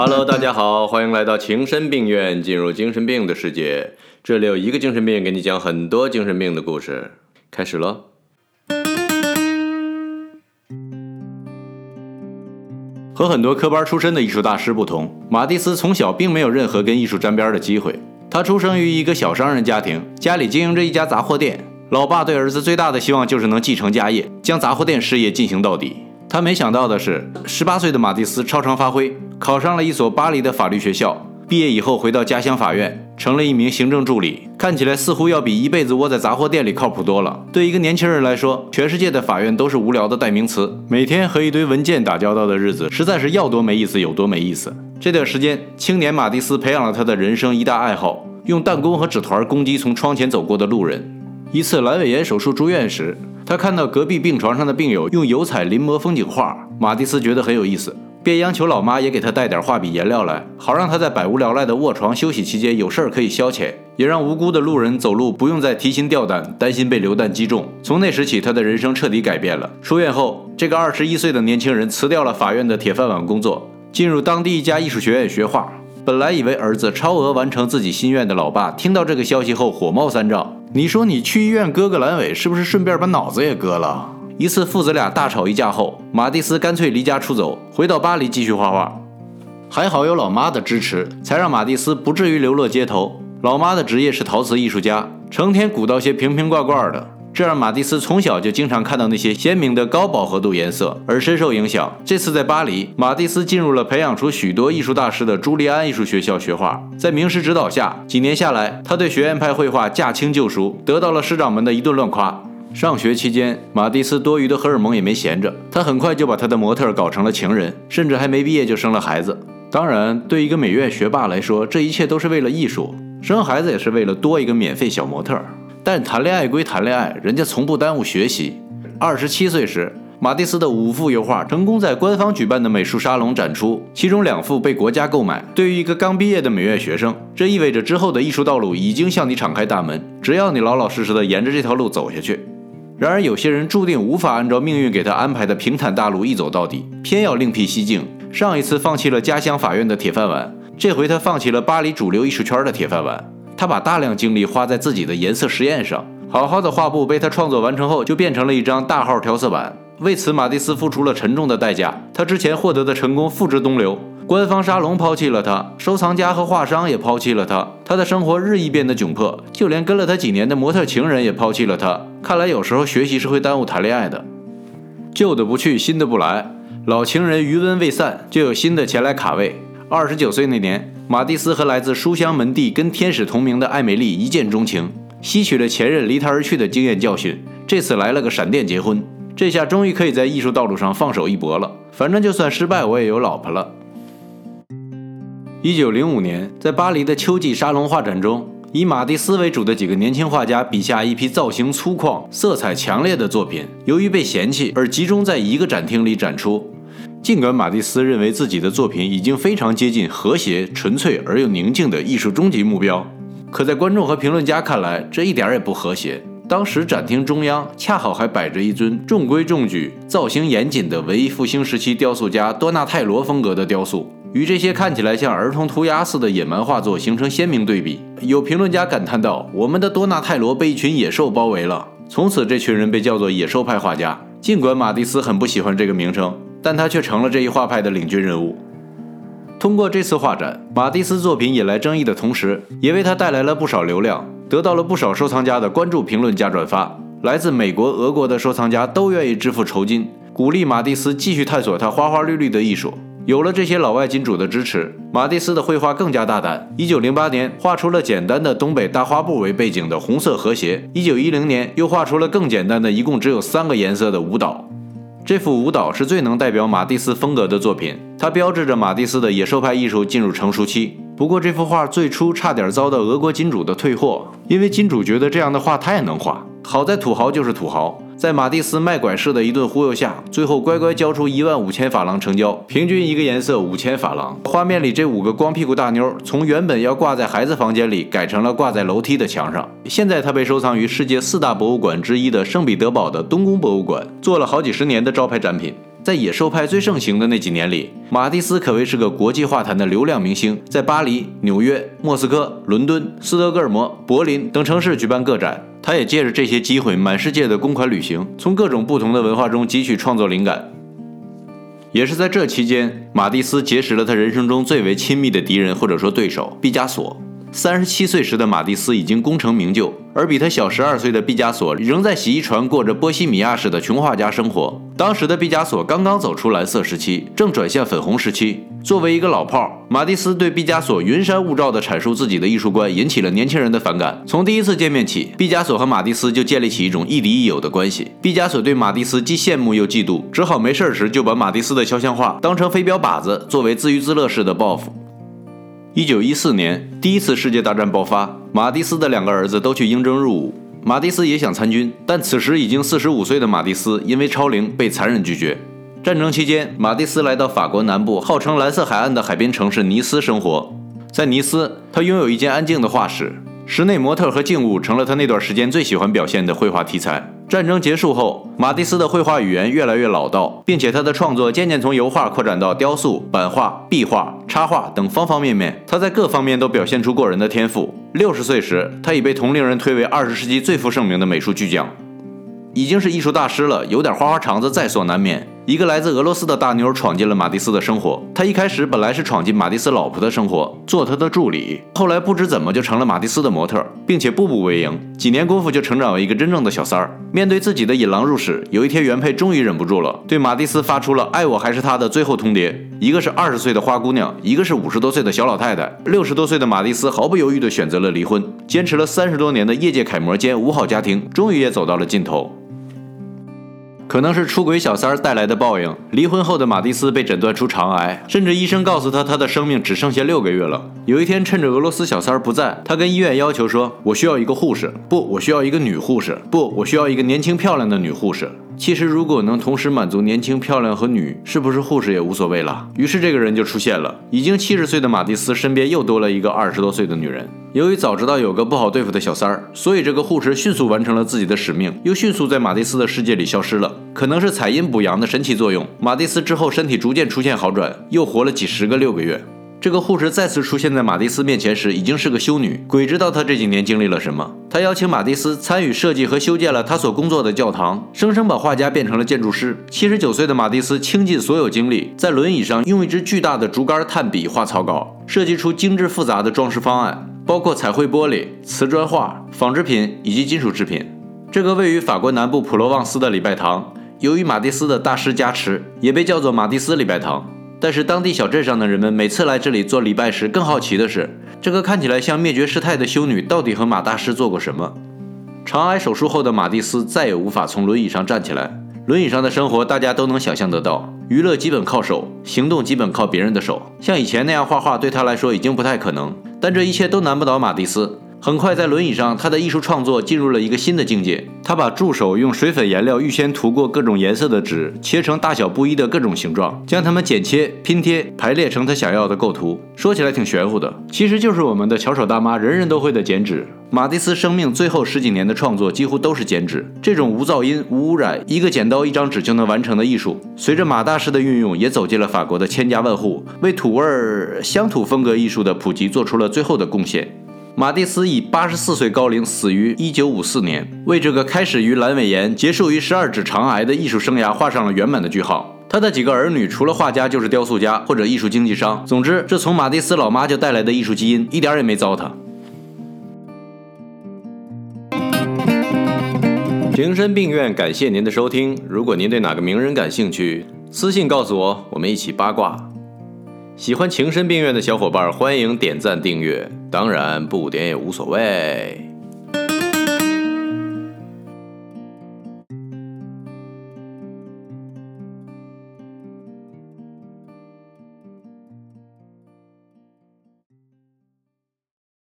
Hello，大家好，欢迎来到情深病院，进入精神病的世界。这里有一个精神病给你讲很多精神病的故事。开始喽。和很多科班出身的艺术大师不同，马蒂斯从小并没有任何跟艺术沾边的机会。他出生于一个小商人家庭，家里经营着一家杂货店。老爸对儿子最大的希望就是能继承家业，将杂货店事业进行到底。他没想到的是，十八岁的马蒂斯超常发挥，考上了一所巴黎的法律学校。毕业以后，回到家乡法院，成了一名行政助理。看起来似乎要比一辈子窝在杂货店里靠谱多了。对一个年轻人来说，全世界的法院都是无聊的代名词，每天和一堆文件打交道的日子，实在是要多没意思有多没意思。这段时间，青年马蒂斯培养了他的人生一大爱好：用弹弓和纸团攻击从窗前走过的路人。一次阑尾炎手术住院时，他看到隔壁病床上的病友用油彩临摹风景画，马蒂斯觉得很有意思，便央求老妈也给他带点画笔颜料来，好让他在百无聊赖的卧床休息期间有事儿可以消遣，也让无辜的路人走路不用再提心吊胆，担心被流弹击中。从那时起，他的人生彻底改变了。出院后，这个二十一岁的年轻人辞掉了法院的铁饭碗工作，进入当地一家艺术学院学画。本来以为儿子超额完成自己心愿的老爸，听到这个消息后火冒三丈。你说你去医院割个阑尾，是不是顺便把脑子也割了？一次父子俩大吵一架后，马蒂斯干脆离家出走，回到巴黎继续画画。还好有老妈的支持，才让马蒂斯不至于流落街头。老妈的职业是陶瓷艺术家，成天鼓捣些瓶瓶罐罐的。这让马蒂斯从小就经常看到那些鲜明的高饱和度颜色，而深受影响。这次在巴黎，马蒂斯进入了培养出许多艺术大师的朱利安艺术学校学画。在名师指导下，几年下来，他对学院派绘画驾轻就熟，得到了师长们的一顿乱夸。上学期间，马蒂斯多余的荷尔蒙也没闲着，他很快就把他的模特搞成了情人，甚至还没毕业就生了孩子。当然，对一个美院学霸来说，这一切都是为了艺术，生孩子也是为了多一个免费小模特。但谈恋爱归谈恋爱，人家从不耽误学习。二十七岁时，马蒂斯的五幅油画成功在官方举办的美术沙龙展出，其中两幅被国家购买。对于一个刚毕业的美院学生，这意味着之后的艺术道路已经向你敞开大门，只要你老老实实的沿着这条路走下去。然而，有些人注定无法按照命运给他安排的平坦大路一走到底，偏要另辟蹊径。上一次放弃了家乡法院的铁饭碗，这回他放弃了巴黎主流艺术圈的铁饭碗。他把大量精力花在自己的颜色实验上，好好的画布被他创作完成后，就变成了一张大号调色板。为此，马蒂斯付出了沉重的代价。他之前获得的成功付之东流，官方沙龙抛弃了他，收藏家和画商也抛弃了他，他的生活日益变得窘迫，就连跟了他几年的模特情人也抛弃了他。看来有时候学习是会耽误谈恋爱的。旧的不去，新的不来，老情人余温未散，就有新的前来卡位。二十九岁那年。马蒂斯和来自书香门第、跟天使同名的艾美丽一见钟情，吸取了前任离他而去的经验教训，这次来了个闪电结婚，这下终于可以在艺术道路上放手一搏了。反正就算失败，我也有老婆了。一九零五年，在巴黎的秋季沙龙画展中，以马蒂斯为主的几个年轻画家笔下一批造型粗犷、色彩强烈的作品，由于被嫌弃而集中在一个展厅里展出。尽管马蒂斯认为自己的作品已经非常接近和谐、纯粹而又宁静的艺术终极目标，可在观众和评论家看来，这一点也不和谐。当时展厅中央恰好还摆着一尊中规中矩、造型严谨的文艺复兴时期雕塑家多纳泰罗风格的雕塑，与这些看起来像儿童涂鸦似的野蛮画作形成鲜明对比。有评论家感叹道：“我们的多纳泰罗被一群野兽包围了。”从此，这群人被叫做野兽派画家。尽管马蒂斯很不喜欢这个名称。但他却成了这一画派的领军人物。通过这次画展，马蒂斯作品引来争议的同时，也为他带来了不少流量，得到了不少收藏家的关注、评论加转发。来自美国、俄国的收藏家都愿意支付酬金，鼓励马蒂斯继续探索他花花绿绿的艺术。有了这些老外金主的支持，马蒂斯的绘画更加大胆。1908年，画出了简单的东北大花布为背景的红色和谐；1910年，又画出了更简单的，一共只有三个颜色的舞蹈。这幅舞蹈是最能代表马蒂斯风格的作品，它标志着马蒂斯的野兽派艺术进入成熟期。不过，这幅画最初差点遭到俄国金主的退货，因为金主觉得这样的画太能画。好在土豪就是土豪。在马蒂斯卖拐式的一顿忽悠下，最后乖乖交出一万五千法郎成交，平均一个颜色五千法郎。画面里这五个光屁股大妞，从原本要挂在孩子房间里，改成了挂在楼梯的墙上。现在它被收藏于世界四大博物馆之一的圣彼得堡的东宫博物馆，做了好几十年的招牌展品。在野兽派最盛行的那几年里，马蒂斯可谓是个国际画坛的流量明星，在巴黎、纽约、莫斯科、伦敦、斯德哥尔摩、柏林等城市举办个展。他也借着这些机会满世界的公款旅行，从各种不同的文化中汲取创作灵感。也是在这期间，马蒂斯结识了他人生中最为亲密的敌人或者说对手——毕加索。三十七岁时的马蒂斯已经功成名就，而比他小十二岁的毕加索仍在洗衣船过着波西米亚式的穷画家生活。当时的毕加索刚刚走出蓝色时期，正转向粉红时期。作为一个老炮儿，马蒂斯对毕加索云山雾罩地阐述自己的艺术观，引起了年轻人的反感。从第一次见面起，毕加索和马蒂斯就建立起一种亦敌亦友的关系。毕加索对马蒂斯既羡慕又嫉妒，只好没事时就把马蒂斯的肖像画当成飞镖靶子，作为自娱自乐式的报复。一九一四年，第一次世界大战爆发，马蒂斯的两个儿子都去应征入伍。马蒂斯也想参军，但此时已经四十五岁的马蒂斯因为超龄被残忍拒绝。战争期间，马蒂斯来到法国南部号称蓝色海岸的海滨城市尼斯生活。在尼斯，他拥有一间安静的画室，室内模特和静物成了他那段时间最喜欢表现的绘画题材。战争结束后，马蒂斯的绘画语言越来越老道，并且他的创作渐渐从油画扩展到雕塑、版画、壁画、插画等方方面面。他在各方面都表现出过人的天赋。六十岁时，他已被同龄人推为二十世纪最负盛名的美术巨匠，已经是艺术大师了，有点花花肠子在所难免。一个来自俄罗斯的大妞闯进了马蒂斯的生活。她一开始本来是闯进马蒂斯老婆的生活，做他的助理，后来不知怎么就成了马蒂斯的模特，并且步步为营。几年功夫就成长为一个真正的小三儿。面对自己的引狼入室，有一天原配终于忍不住了，对马蒂斯发出了“爱我还是他的”最后通牒。一个是二十岁的花姑娘，一个是五十多岁的小老太太。六十多岁的马蒂斯毫不犹豫地选择了离婚。坚持了三十多年的业界楷模兼五好家庭，终于也走到了尽头。可能是出轨小三儿带来的报应。离婚后的马蒂斯被诊断出肠癌，甚至医生告诉他，他的生命只剩下六个月了。有一天，趁着俄罗斯小三儿不在，他跟医院要求说：“我需要一个护士，不，我需要一个女护士，不，我需要一个年轻漂亮的女护士。”其实，如果能同时满足年轻、漂亮和女，是不是护士也无所谓了。于是，这个人就出现了。已经七十岁的马蒂斯身边又多了一个二十多岁的女人。由于早知道有个不好对付的小三儿，所以这个护士迅速完成了自己的使命，又迅速在马蒂斯的世界里消失了。可能是采阴补阳的神奇作用，马蒂斯之后身体逐渐出现好转，又活了几十个六个月。这个护士再次出现在马蒂斯面前时，已经是个修女。鬼知道她这几年经历了什么。她邀请马蒂斯参与设计和修建了他所工作的教堂，生生把画家变成了建筑师。七十九岁的马蒂斯倾尽所有精力，在轮椅上用一支巨大的竹竿炭笔画草稿，设计出精致复杂的装饰方案，包括彩绘玻璃、瓷砖画、纺织品以及金属制品。这个位于法国南部普罗旺斯的礼拜堂，由于马蒂斯的大师加持，也被叫做马蒂斯礼拜堂。但是当地小镇上的人们每次来这里做礼拜时，更好奇的是，这个看起来像灭绝师太的修女到底和马大师做过什么？肠癌手术后的马蒂斯再也无法从轮椅上站起来，轮椅上的生活大家都能想象得到，娱乐基本靠手，行动基本靠别人的手，像以前那样画画对他来说已经不太可能。但这一切都难不倒马蒂斯。很快，在轮椅上，他的艺术创作进入了一个新的境界。他把助手用水粉颜料预先涂过各种颜色的纸，切成大小不一的各种形状，将它们剪切、拼贴、排列成他想要的构图。说起来挺玄乎的，其实就是我们的巧手大妈人人都会的剪纸。马蒂斯生命最后十几年的创作几乎都是剪纸，这种无噪音、无污染、一个剪刀、一张纸就能完成的艺术，随着马大师的运用，也走进了法国的千家万户，为土味儿乡土风格艺术的普及做出了最后的贡献。马蒂斯以八十四岁高龄死于一九五四年，为这个开始于阑尾炎、结束于十二指肠癌的艺术生涯画上了圆满的句号。他的几个儿女除了画家就是雕塑家或者艺术经纪商，总之，这从马蒂斯老妈就带来的艺术基因一点也没糟蹋。情深病院，感谢您的收听。如果您对哪个名人感兴趣，私信告诉我，我们一起八卦。喜欢情深病院的小伙伴，欢迎点赞订阅，当然不点也无所谓。